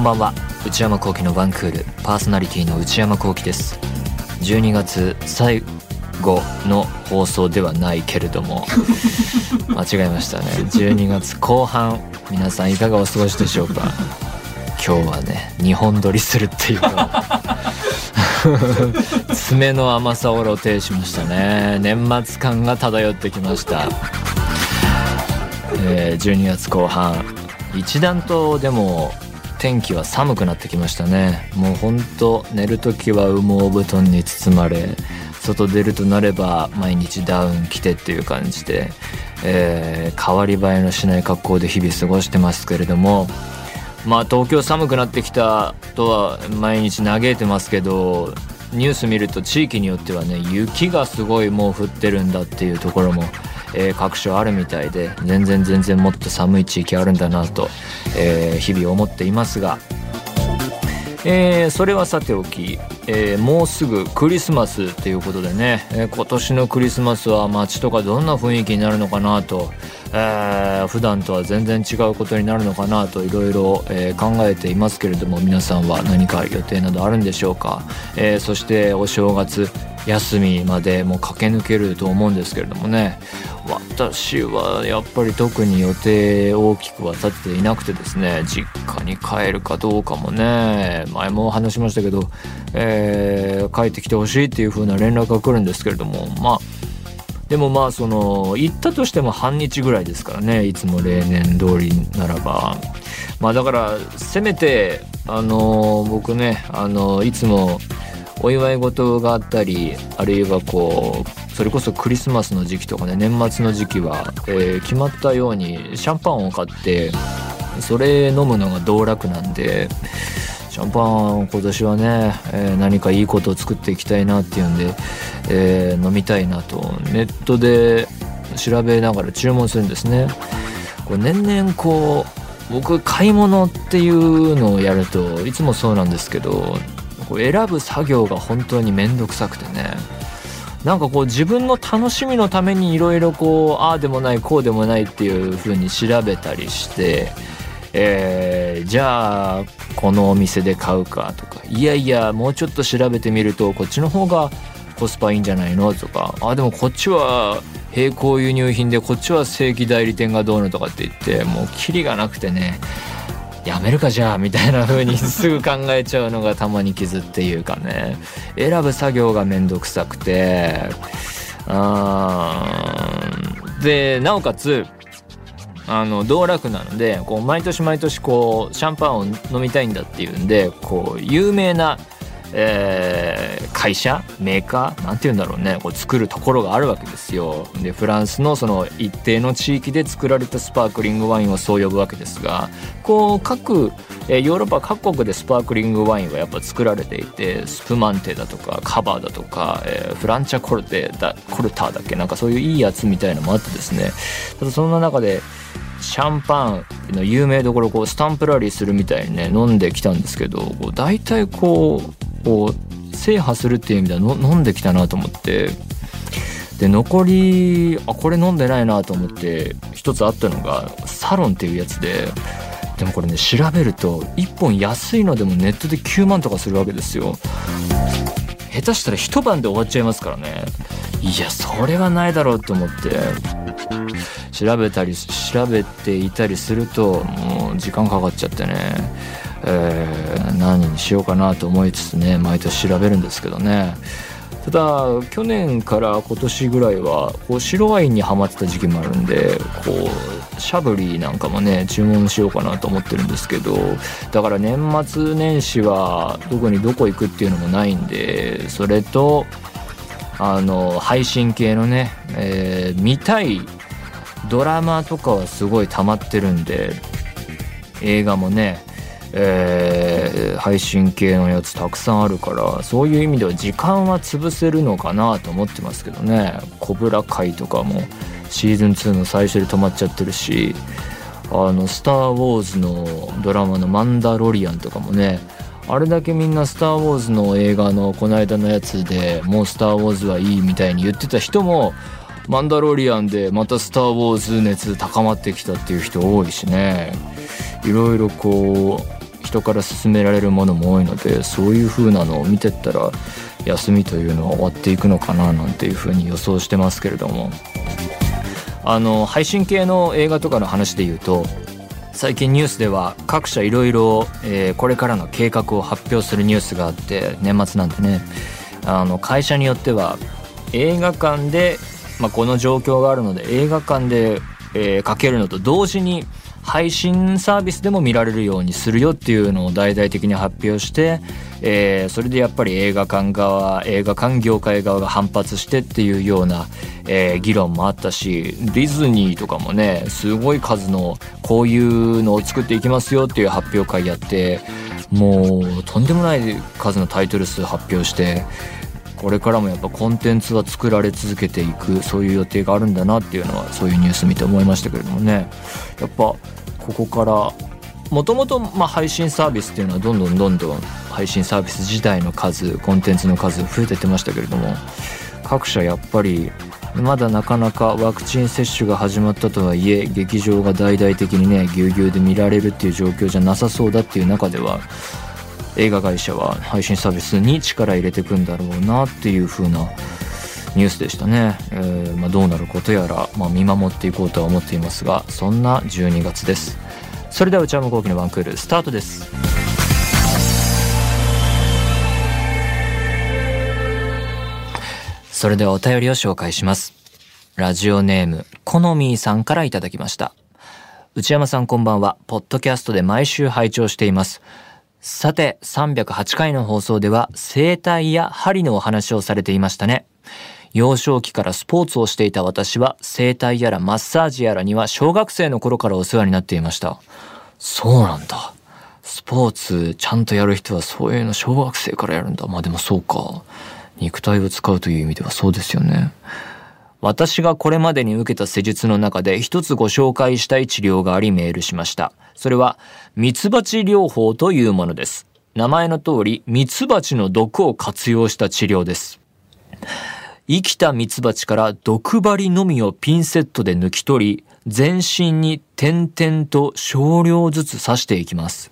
こんばんは。内山聖輝のワンクールパーソナリティの内山聖輝です。12月最後の放送ではないけれども。間違えましたね。12月後半皆さんいかがお過ごしでしょうか？今日はね2本撮りするっていう 爪の甘さを露呈しましたね。年末感が漂ってきました、えー、12月後半。一段とでも天気は寒くなってきましたね。もうほんと寝る時は羽毛布団に包まれ外出るとなれば毎日ダウン着てっていう感じで、えー、変わり映えのしない格好で日々過ごしてますけれどもまあ東京寒くなってきたとは毎日嘆いてますけどニュース見ると地域によってはね雪がすごいもう降ってるんだっていうところも、えー、各所あるみたいで全然全然もっと寒い地域あるんだなと、えー、日々思っていますが、えー、それはさておき、え、もうすぐクリスマスということでね、え、今年のクリスマスは街とかどんな雰囲気になるのかなと、えー、普段とは全然違うことになるのかなといろいろ考えていますけれども皆さんは何か予定などあるんでしょうか、え、そしてお正月休みまでもう駆け抜けると思うんですけれどもね。私はやっぱり特に予定大きくは立てていなくてですね実家に帰るかどうかもね前も話しましたけど、えー、帰ってきてほしいっていう風な連絡が来るんですけれどもまあでもまあその行ったとしても半日ぐらいですからねいつも例年通りならば。まあだからせめてあの僕ねあのいつもお祝い事があったりあるいはこうそれこそクリスマスの時期とかね年末の時期は、えー、決まったようにシャンパンを買ってそれ飲むのが道楽なんでシャンパン今年はね、えー、何かいいことを作っていきたいなっていうんで、えー、飲みたいなとネットで調べながら注文するんですね。これ年々こう僕買い物っていうのをやるといつもそうなんですけどこう選ぶ作業が本当に面倒くさくてね。なんかこう自分の楽しみのためにいろいろこうああでもないこうでもないっていう風に調べたりしてえー、じゃあこのお店で買うかとかいやいやもうちょっと調べてみるとこっちの方がコスパいいんじゃないのとかあでもこっちは並行輸入品でこっちは正規代理店がどうのとかって言ってもうキリがなくてね。やめるかじゃあみたいな風に すぐ考えちゃうのがたまに傷っていうかね。選ぶ作業がめんどくさくて。うんでなおかつあの道楽なのでこう毎年毎年こうシャンパンを飲みたいんだっていうんでこう有名なえー、会社メーカーなんて言うんだろうね。こう作るところがあるわけですよ。でフランスのその一定の地域で作られたスパークリングワインをそう呼ぶわけですがこう各えー、ヨーロッパ各国でスパークリングワインはやっぱ作られていてスプマンテだとかカバーだとか、えー、フランチャコルテだコルターだっけ？なんかそういういいやつみたいのもあってですね。ただそんな中でシャンパンの有名どころこうスタンプラリーするみたいにね飲んできたんですけど大体こうこう制覇するっていう意味では飲んできたなと思って。で残りあこれ飲んでないなと思って一つあったのがサロンっていうやつで。でもこれね調べると1本安いのでもネットで9万とかするわけですよ。下手したら一晩で終わっちゃいますからね。いやそれはないだろうと思って。調べたり調べていたりするともう時間かかっちゃってね。え、何にしようかなと思いつつね毎年調べるんですけどね。ただ去年から今年ぐらいはこう白ワインにはまってた時期もあるんでこうシャブリーなんかもね注文しようかなと思ってるんですけどだから年末年始は特にどこ行くっていうのもないんでそれとあの配信系のね、えー、見たいドラマとかはすごい溜まってるんで映画もねえー、配信系のやつたくさんあるからそういう意味では時間は潰せるのかなと思ってますけどね「コブラ会」とかもシーズン2の最初で止まっちゃってるし「あのスター・ウォーズ」のドラマの「マンダロリアン」とかもねあれだけみんな「スター・ウォーズ」の映画のこの間のやつでもう「スター・ウォーズ」はいいみたいに言ってた人もマンダロリアンでまたスター・ウォーズ熱高まってきたっていう人多いしね。いろいろこう人から勧められるものも多いのでそういう風なのを見てったら休みというのは終わっていくのかななんていう風に予想してますけれども。あの配信系の映画とかの話で言うと最近ニュースでは各社いろいろこれからの計画を発表するニュースがあって年末なんでね。あの会社によっては映画館で、まあ、この状況があるので映画館で、えー、かけるのと同時に配信サービスでも見られるようにするよっていうのを大々的に発表して、えー、それでやっぱり映画館側映画館業界側が反発してっていうような、えー、議論もあったしディズニーとかもねすごい数のこういうのを作っていきますよっていう発表会やってもうとんでもない数のタイトル数発表してこれからもやっぱコンテンツは作られ続けていくそういう予定があるんだなっていうのはそういうニュース見て思いましたけれどもね。やっぱここからもともと配信サービスっていうのはどんどんどんどん配信サービス自体の数コンテンツの数増えてってましたけれども各社やっぱりまだなかなかワクチン接種が始まったとはいえ劇場が大々的にねぎゅうぎゅうで見られるっていう状況じゃなさそうだっていう中では映画会社は配信サービスに力入れていくんだろうなっていう風なニュースでしたね、えー、まあ、どうなることやら、まあ、見守っていこうとは思っていますがそんな12月です。それでは内山昂輝のワンクールスタートです。それではお便りを紹介します。ラジオネームコノミーさんからいただきました。内山さんこんばんは。ポッドキャストで毎週拝聴しています。さて、308回の放送では、整体や鍼のお話をされていましたね。幼少期からスポーツをしていた私は、整体やらマッサージやらには小学生の頃からお世話になっていました。そうなんだ。スポーツちゃんとやる人はそういうの小学生からやるんだ。まあでもそうか。肉体を使うという意味ではそうですよね。私がこれまでに受けた施術の中で一つご紹介したい治療がありメールしました。それは、ミツバチ療法というものです。名前の通り、ミツバチの毒を活用した治療です。生きたミツバチから毒針のみをピンセットで抜き取り、全身に点々と少量ずつ刺していきます。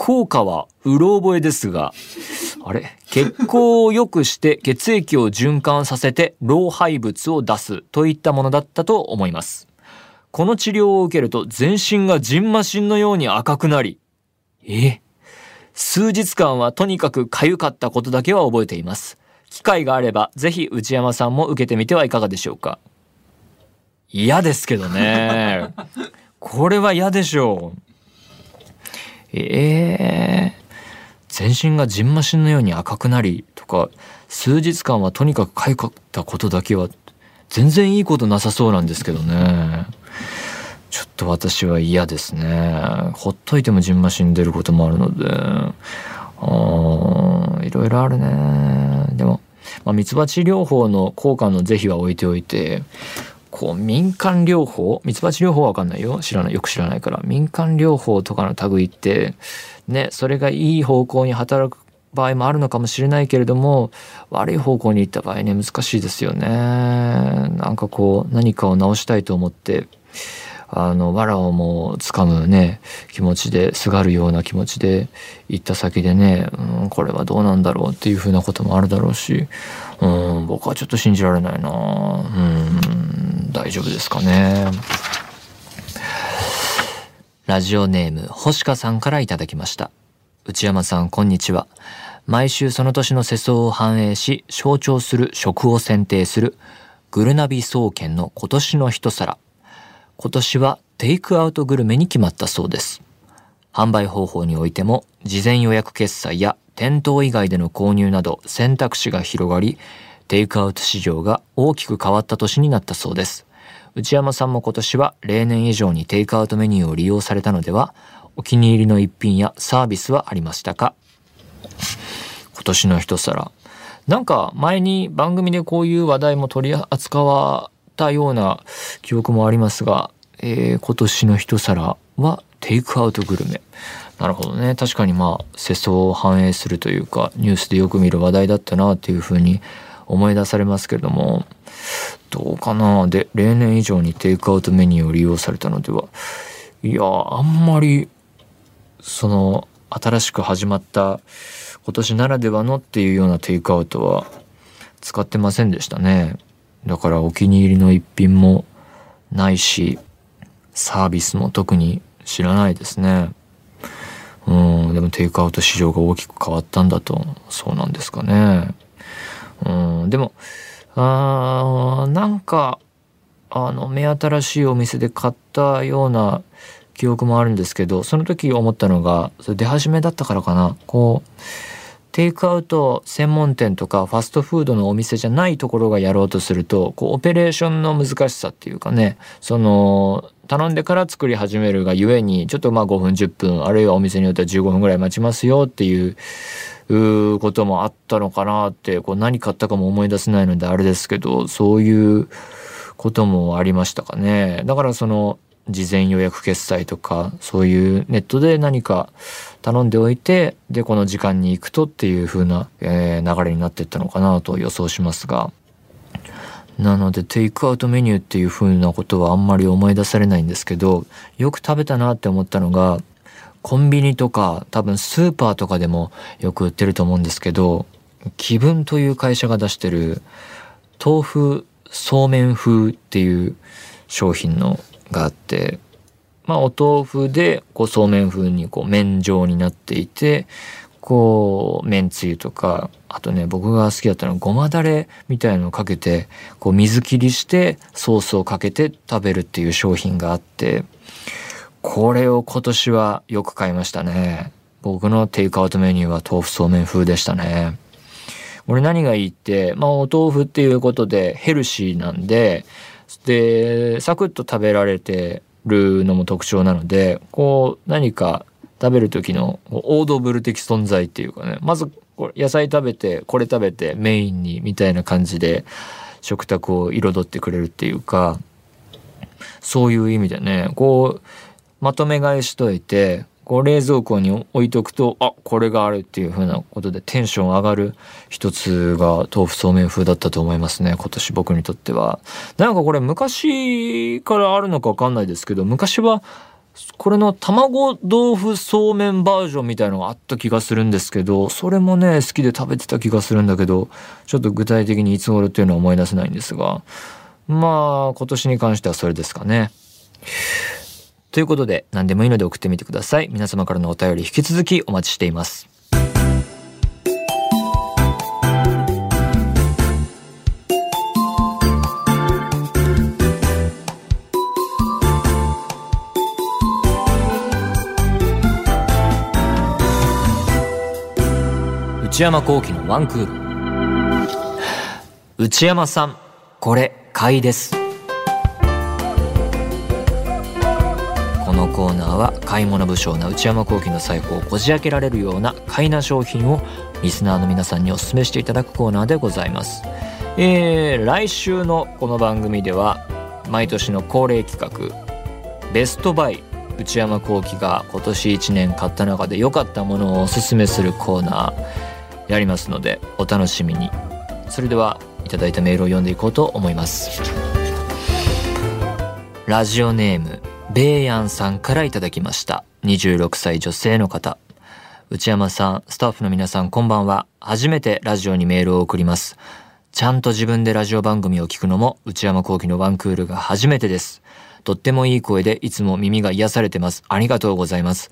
効果はうろ覚えですが、あれ？血行を良くして血液を循環させて老廃物を出すといったものだったと思います。この治療を受けると全身がジンマシンのように赤くなり、え？数日間はとにかく痒かったことだけは覚えています。機会があればぜひ内山さんも受けてみてはいかがでしょうか。嫌ですけどね。これは嫌でしょう。ええー全身がじんましんのように赤くなりとか数日間はとにかくかゆかったことだけは全然いいことなさそうなんですけどね。ちょっと私は嫌ですね。ほっといてもじんましん出ることもあるので。あいろいろあるね。でも、まあ、ミツバチ療法の効果の是非は置いておいてこう民間療法ミツバチ療法は分かんないよ。知らない。よく知らないから。民間療法とかの類ってね、それがいい方向に働く場合もあるのかもしれないけれども悪い方向に行った場合ね難しいですよね。なんかこう何かを直したいと思ってあの藁をもう掴むね気持ちですがるような気持ちで行った先でね、うん、これはどうなんだろうっていうふうなこともあるだろうし、うん、僕はちょっと信じられないな。うん。大丈夫ですかね。ラジオネーム、星香さんからいただきました。内山さん、こんにちは。毎週その年の世相を反映し、象徴する食を選定する、グルナビ総研の今年の一皿。今年はテイクアウトグルメに決まったそうです。販売方法においても、事前予約決済や店頭以外での購入など選択肢が広がり、テイクアウト市場が大きく変わった年になったそうです。内山さんも今年は例年以上にテイクアウトメニューを利用されたのではお気に入りの一品やサービスはありましたか？今年の一皿。なんか前に番組でこういう話題も取り扱わったような記憶もありますが、えー、今年の一皿はテイクアウトグルメ。なるほどね。確かにまあ世相を反映するというかニュースでよく見る話題だったなっていうふうに思い出されますけれどもどうかなで例年以上にテイクアウトメニューを利用されたのではいやあんまりその新しく始まった今年ならではのっていうようなテイクアウトは使ってませんでしたね。だからお気に入りの一品もないし、サービスも特に知らないですね。うん、でもテイクアウト市場が大きく変わったんだと、そうなんですかね。うん、でも、あなんか、あの、目新しいお店で買ったような記憶もあるんですけど、その時思ったのが、それ出始めだったからかな。こう、テイクアウト専門店とかファストフードのお店じゃないところがやろうとするとこうオペレーションの難しさっていうかねその頼んでから作り始めるがゆえにちょっとまあ5分10分あるいはお店によっては15分ぐらい待ちますよっていうこともあったのかなってこう何買ったかも思い出せないのであれですけどそういうこともありましたかね。だからその事前予約決済とかそういうネットで何か頼んでおいてでこの時間に行くとっていう風な、えー、流れになっていったのかなと予想しますがなのでテイクアウトメニューっていう風なことはあんまり思い出されないんですけどよく食べたなって思ったのがコンビニとか多分スーパーとかでもよく売ってると思うんですけど気分という会社が出してる豆腐そうめん風っていう商品のがあってまあお豆腐でこうそうめん風にこう麺状になっていてこう麺つゆとかあとね僕が好きだったのはごまだれみたいのをかけてこう水切りしてソースをかけて食べるっていう商品があってこれを今年はよく買いましたね。僕のテイクアウトメニューは豆腐そうめん風でしたね。俺何がいいってまあお豆腐っていうことでヘルシーなんででサクッと食べられてるのも特徴なのでこう何か食べる時のオードブル的存在っていうかね。まず野菜食べてこれ食べてメインにみたいな感じで食卓を彩ってくれるっていうかそういう意味でね。こうまとめ買いしといてこう冷蔵庫に置いとくとあこれがあるっていう風なことでテンション上がる一つが豆腐そうめん風だったと思いますね。今年僕にとっては。なんかこれ昔からあるのか分かんないですけど昔はこれの卵豆腐そうめんバージョンみたいのがあった気がするんですけどそれもね好きで食べてた気がするんだけどちょっと具体的にいつ頃っていうのは思い出せないんですが。まあ今年に関してはそれですかね。ということで何でもいいので送ってみてください。皆様からのお便り引き続きお待ちしています。内山幸喜のワンクール。内山さんこれ買いです。このコーナーは買い物不詳な内山幸喜の財布をこじ開けられるような買いな商品をリスナーの皆さんにお勧めしていただくコーナーでございます。えー、来週のこの番組では毎年の恒例企画ベストバイ内山幸喜が今年1年買った中で良かったものをおすすめするコーナー。やりますのでお楽しみにそれではいただいたメールを読んでいこうと思いますラジオネームベイヤンさんからいただきました。26歳女性の方。内山さん、スタッフの皆さんこんばんは。初めてラジオにメールを送ります。ちゃんと自分でラジオ番組を聞くのも内山幸喜のワンクールが初めてです。とってもいい声でいつも耳が癒されてます。ありがとうございます。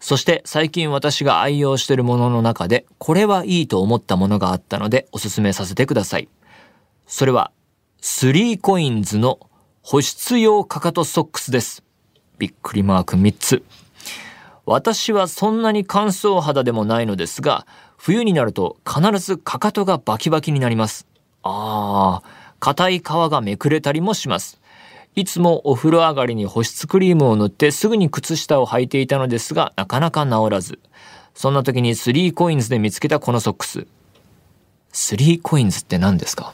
そして最近私が愛用しているものの中でこれはいいと思ったものがあったのでおすすめさせてください。それは3コインズの保湿用かかとソックスです。びっくりマーク3つ。私はそんなに乾燥肌でもないのですが、冬になると必ずかかとがバキバキになります。ああ、硬い皮がめくれたりもします。いつもお風呂上がりに保湿クリームを塗ってすぐに靴下を履いていたのですが、なかなか治らず。そんな時に3コインズで見つけたこのソックス。3コインズって何ですか？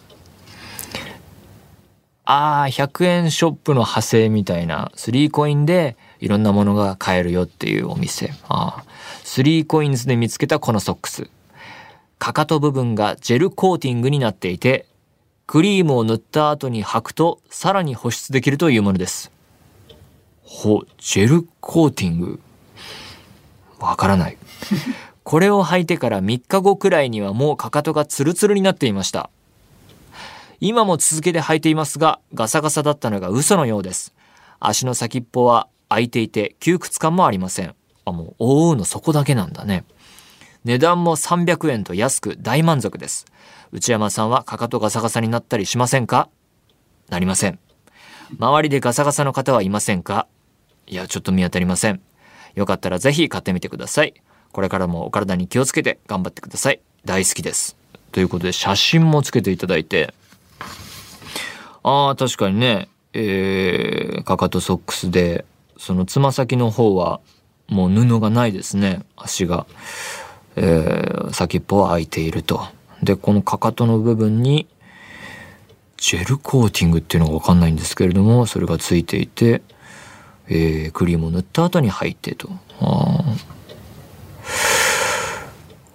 ああ、100円ショップの派生みたいな、3コインでいろんなものが買えるよっていうお店。ああ、3コインズで見つけたこのソックス。かかと部分がジェルコーティングになっていて、クリームを塗った後に履くとさらに保湿できるというものです。ほ、ジェルコーティング？わからない。これを履いてから3日後くらいにはもうかかとがツルツルになっていました。今も続けて履いていますが、ガサガサだったのが嘘のようです。足の先っぽは開いていて窮屈感もありません。あ、もう覆うのそこだけなんだね。値段も300円と安く大満足です。内山さんはかかとガサガサになったりしませんか？なりません。周りでガサガサの方はいませんか？いや、ちょっと見当たりません。よかったらぜひ買ってみてください。これからもお体に気をつけて頑張ってください。大好きです。ということで写真もつけていただいて。ああ、確かにね、えー、かかとソックスで、そのつま先の方はもう布がないですね。足が。えー、先っぽは開いていると。で、このかかとの部分に、ジェルコーティングっていうのがわかんないんですけれども、それがついていて、えー、クリームを塗った後に履いてと。あ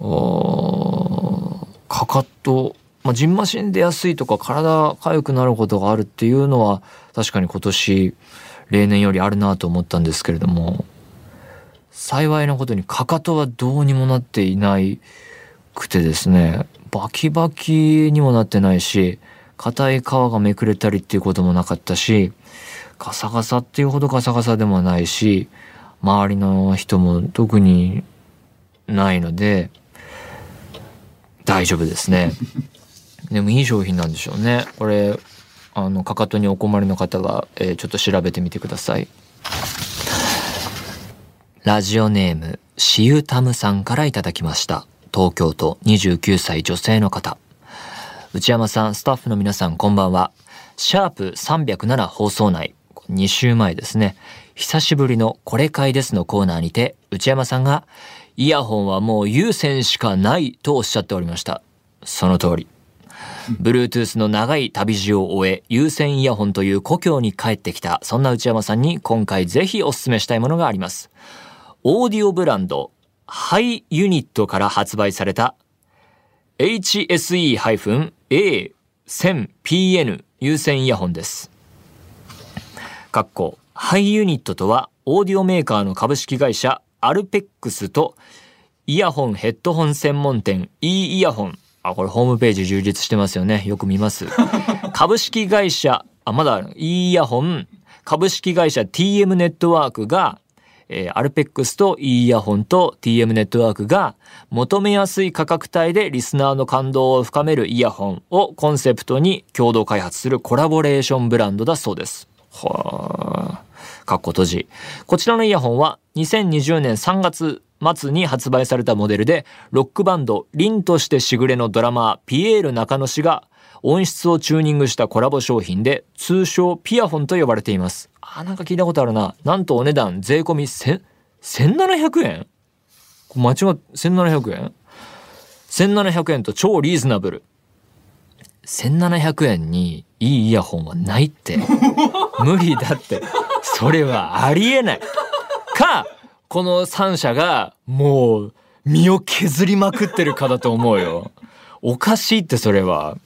あかかと、まあ、ジンマシンで安いとか体痒くなることがあるっていうのは確かに今年例年よりあるなと思ったんですけれども幸いなことにかかとはどうにもなっていないくてですね。バキバキにもなってないし硬い皮がめくれたりっていうこともなかったしガサガサっていうほどガサガサでもないし周りの人も特にないので大丈夫ですね。でもいい商品なんでしょうね。これあのかかとにお困りの方は、えー、ちょっと調べてみてくださいラジオネームしゆたむさんからいただきました。東京都29歳女性の方。内山さんスタッフの皆さんこんばんは。シャープ307放送内。2週前ですね。久しぶりのこれ買いですのコーナーにて内山さんがイヤホンはもう有線しかないとおっしゃっておりました。その通り。Bluetooth の長い旅路を終え、有線イヤホンという故郷に帰ってきた、そんな内山さんに今回ぜひお勧めしたいものがあります。オーディオブランド、ハイユニットから発売された HSE-A1000PN 有線イヤホンです。かっこ、ハイユニットとは、オーディオメーカーの株式会社アルペックスとイヤホンヘッドホン専門店 e イヤホンあ、これホームページ充実してますよね。よく見ます。株式会社、あ、まだ、イヤホン、株式会社 TM ネットワークが、えー、アルペックスと e イヤホンと TM ネットワークが求めやすい価格帯でリスナーの感動を深めるイヤホンをコンセプトに共同開発するコラボレーションブランドだそうです。はあ。かっこ閉じ。こちらのイヤホンは2020年3月末に発売されたモデルで、ロックバンド、凛としてしぐれのドラマー、ピエール中野氏が音質をチューニングしたコラボ商品で、通称ピアフォンと呼ばれています。あ、なんか聞いたことあるな。なんとお値段税込み1700円？間違っ、1700円 ?1700 円と超リーズナブル。1700円にいいイヤホンはないって。無理だって。それはありえない。か、この3社がもう身を削りまくってるかだと思うよ。おかしいってそれは。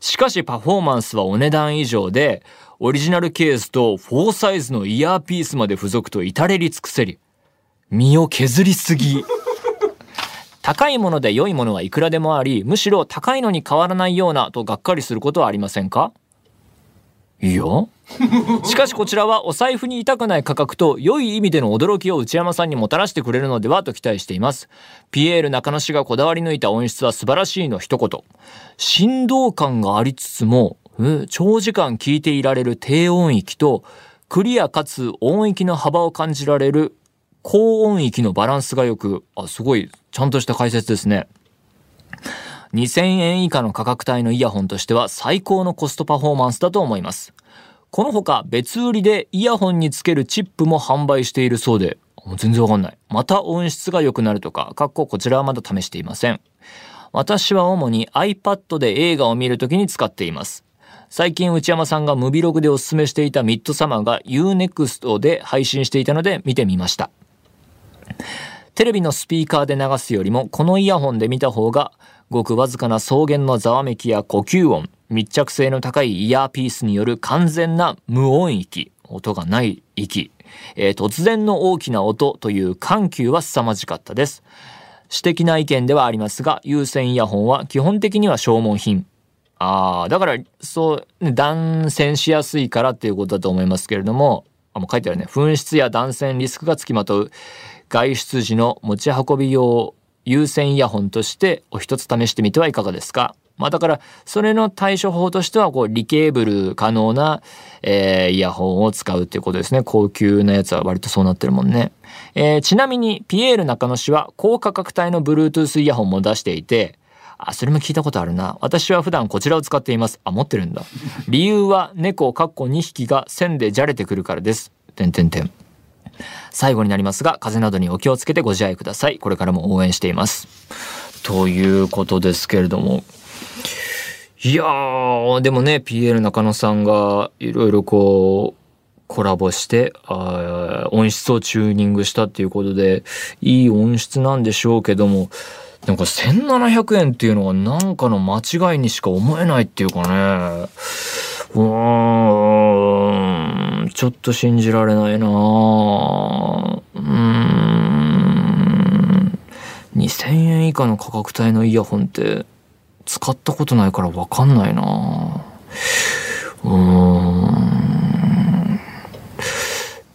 しかしパフォーマンスはお値段以上で、オリジナルケースと4サイズのイヤーピースまで付属と至れり尽くせり。身を削りすぎ。高いもので良いものはいくらでもあり、むしろ高いのに変わらないようなとがっかりすることはありませんか？いいよ。しかしこちらはお財布に痛くない価格と良い意味での驚きを内山さんにもたらしてくれるのではと期待しています。ピエール中野氏がこだわり抜いた音質は素晴らしいの一言。振動感がありつつも、長時間聞いていられる低音域とクリアかつ音域の幅を感じられる高音域のバランスが良く、あ、すごいちゃんとした解説ですね。2000円以下の価格帯のイヤホンとしては最高のコストパフォーマンスだと思います。この他別売りでイヤホンにつけるチップも販売しているそうで、全然わかんない。また音質が良くなるとか、かっここちらはまだ試していません。私は主に iPad で映画を見るときに使っています。最近内山さんがムビログでおすすめしていたミッドサマーが Unext で配信していたので見てみました。テレビのスピーカーで流すよりもこのイヤホンで見た方がごくわずかな草原のざわめきや呼吸音、密着性の高いイヤーピースによる完全な無音域、音がない域、えー、突然の大きな音という緩急は凄まじかったです。私的な意見ではありますが、有線イヤホンは基本的には消耗品。ああ、だから、そう、断線しやすいからっていうことだと思いますけれども、あ、もう書いてあるね。紛失や断線リスクがつきまとう外出時の持ち運び用有線イヤホンとしてお一つ試してみてはいかがですか？まあだから、それの対処法としては、こう、リケーブル可能な、えー、イヤホンを使うっていうことですね。高級なやつは割とそうなってるもんね。えー、ちなみに、ピエール中野氏は高価格帯の Bluetooth イヤホンも出していて、あ、それも聞いたことあるな。私は普段こちらを使っています。あ、持ってるんだ。理由は猫かっこ2匹が線でじゃれてくるからです。てんてんてん。最後になりますが、風邪などにお気をつけてご自愛ください。これからも応援しています。ということですけれども。いやー、でもね、PL 中野さんがいろいろこう、コラボしてあ音質をチューニングしたっていうことでいい音質なんでしょうけどもなんか1700円っていうのがなんかの間違いにしか思えないっていうかね。うーん。ちょっと信じられないな。うん。2000円以下の価格帯のイヤホンって使ったことないからわかんないな。うーん。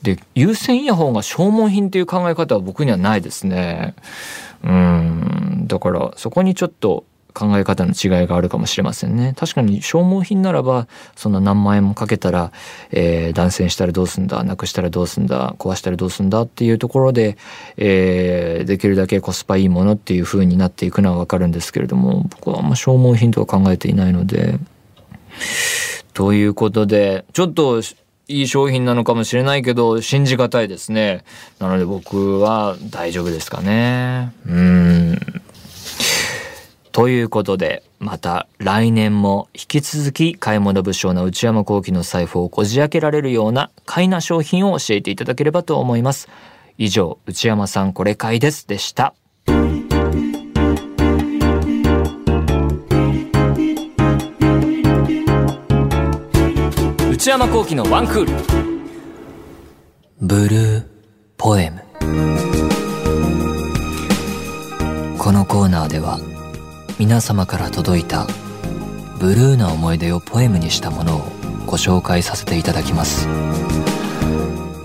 で有線イヤホンが消耗品っていう考え方は僕にはないですね。うん。だからそこにちょっと考え方の違いがあるかもしれませんね。確かに消耗品ならば、そんな何万円もかけたら、えー、断線したらどうすんだ、なくしたらどうすんだ、壊したらどうすんだっていうところで、えー、できるだけコスパいいものっていう風になっていくのはわかるんですけれども、僕はあんま消耗品とは考えていないので、ということで、ちょっといい商品なのかもしれないけど、信じがたいですね。なので僕は大丈夫ですかね。うん。ということで、また来年も引き続き買い物不詳な内山幸喜の財布をこじ開けられるような買いな商品を教えていただければと思います。以上、内山さんこれ買いですでした。内山幸喜のワンクールブルーポエムこのコーナーでは皆様から届いたブルーな思い出をポエムにしたものをご紹介させていただきます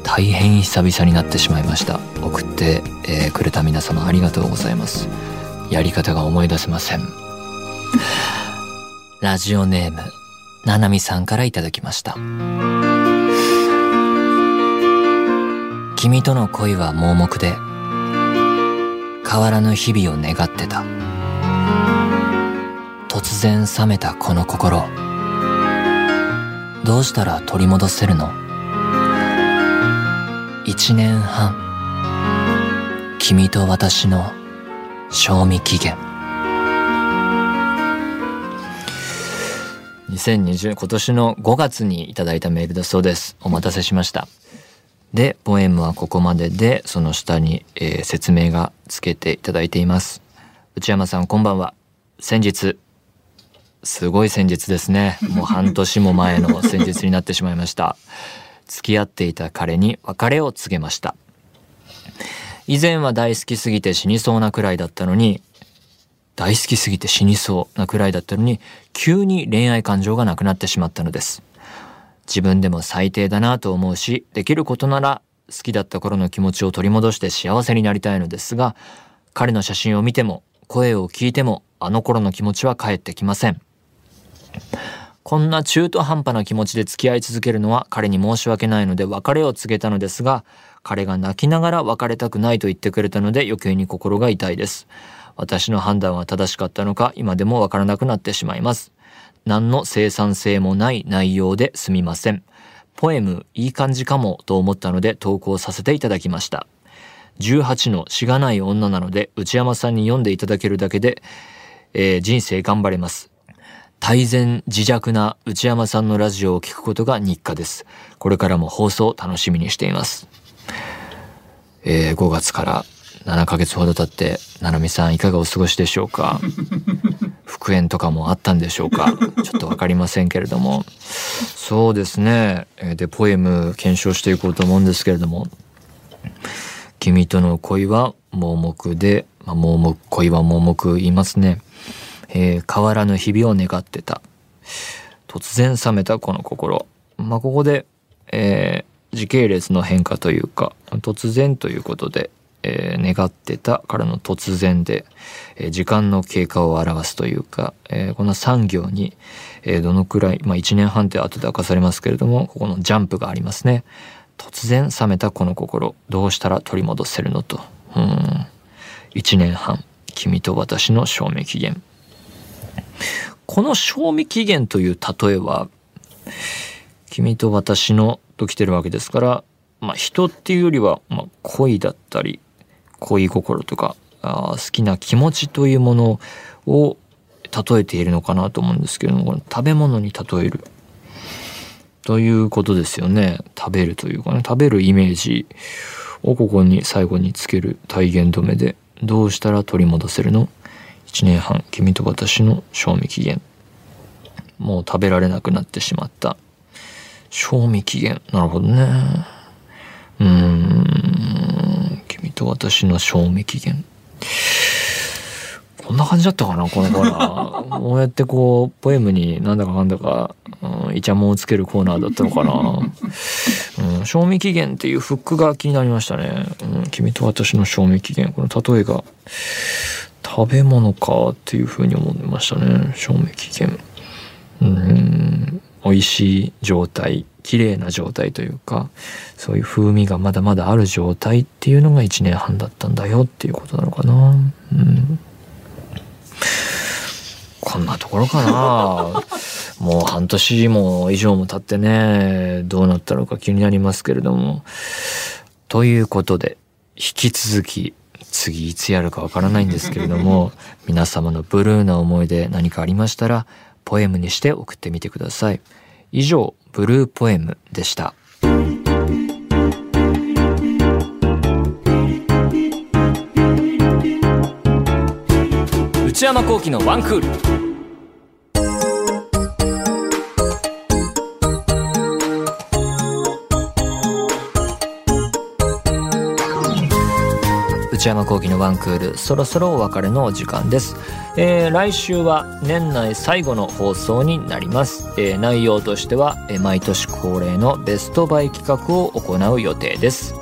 大変久々になってしまいました送って、えー、くれた皆様ありがとうございますやり方が思い出せませんラジオネームななみさんからいただきました。君との恋は盲目で、変わらぬ日々を願ってた。突然冷めたこの心。どうしたら取り戻せるの？一年半。君と私の賞味期限。2020今年の5月にいただいたメールだそうです。お待たせしました。で、ポエムはここまでで、その下に、えー、説明がつけていただいています。内山さんこんばんは。先日、すごい先日ですね。もう半年も前の先日になってしまいました。付き合っていた彼に別れを告げました。以前は大好きすぎて死にそうなくらいだったのに、大好きすぎて死にそうなくらいだったのに、急に恋愛感情がなくなってしまったのです。自分でも最低だなと思うし、できることなら好きだった頃の気持ちを取り戻して幸せになりたいのですが、彼の写真を見ても、声を聞いても、あの頃の気持ちは返ってきません。こんな中途半端な気持ちで付き合い続けるのは彼に申し訳ないので別れを告げたのですが、彼が泣きながら別れたくないと言ってくれたので余計に心が痛いです。私の判断は正しかったのか今でもわからなくなってしまいます。何の生産性もない内容ですみません。ポエムいい感じかもと思ったので投稿させていただきました。18のしがない女なので内山さんに読んでいただけるだけで、えー、人生頑張れます。大然自弱な内山さんのラジオを聞くことが日課です。これからも放送楽しみにしています。えー、5月から7ヶ月ほど経って、ななみさんいかがお過ごしでしょうか？祝宴とかもあったんでしょうか？ちょっと分かりませんけれども。そうですね。でポエム検証していこうと思うんですけれども「君との恋は盲目で」まあ、盲目恋は盲目言いますね、えー、変わらぬ日々を願ってた突然冷めたこの心まあここで、えー、時系列の変化というか突然ということでえー、願ってたからの突然で、えー、時間の経過を表すというか、えー、この産業に、えどのくらい、まあ、1年半って後で明かされますけれどもここのジャンプがありますね。突然冷めたこの心どうしたら取り戻せるのと。うん1年半君と私の賞味期限。この賞味期限という例えは君と私のと来てるわけですからまあ人っていうよりは、まあ、恋だったり恋心とかあ好きな気持ちというものを例えているのかなと思うんですけどもこの食べ物に例える。ということですよね。食べるというかね。食べるイメージをここに最後につける体現止めでどうしたら取り戻せるの？1年半君と私の賞味期限。もう食べられなくなってしまった。賞味期限。なるほどね。うーん君と私の賞味期限。こんな感じだったかなこのコーナー。こうやってこうポエムになんだかかんだか、うん、イチャモンをつけるコーナーだったのかな、うん、賞味期限っていうフックが気になりましたね、うん、君と私の賞味期限。この例えが食べ物かっていうふうに思いましたね。賞味期限。うん。美味しい状態綺麗な状態というかそういう風味がまだまだある状態っていうのが1年半だったんだよっていうことなのかな。うん。こんなところかな。もう半年も以上も経ってねどうなったのか気になりますけれども。ということで引き続き次いつやるかわからないんですけれども 皆様のブルーな思い出何かありましたらポエムにして送ってみてください。以上ブルーポエムでした。内山幸喜のワンクール内山幸喜のワンクールそろそろお別れのお時間です、えー、来週は年内最後の放送になります、えー、内容としては、えー、毎年恒例のベストバイ企画を行う予定です。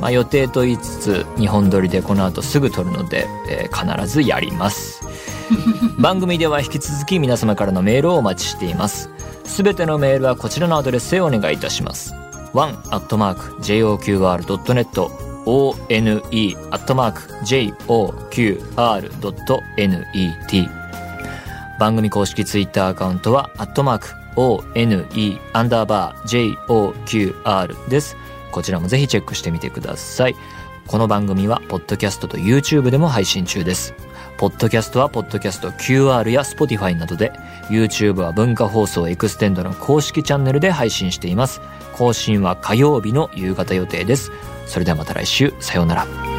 まあ、予定と言いつつ2本撮りでこの後すぐ撮るので、えー、必ずやります。番組では引き続き皆様からのメールをお待ちしています。すべてのメールはこちらのアドレスへお願いいたします。one.joqr.net one.joqr.net 番組公式ツイッターアカウントは、アットマーク、one アンダーバー joqr です。こちらもぜひチェックしてみてください。この番組は、ポッドキャストと YouTube でも配信中です。ポッドキャストは、ポッドキャスト QR や Spotify などで、YouTube は文化放送エクステンドの公式チャンネルで配信しています。更新は火曜日の夕方予定です。それではまた来週さようなら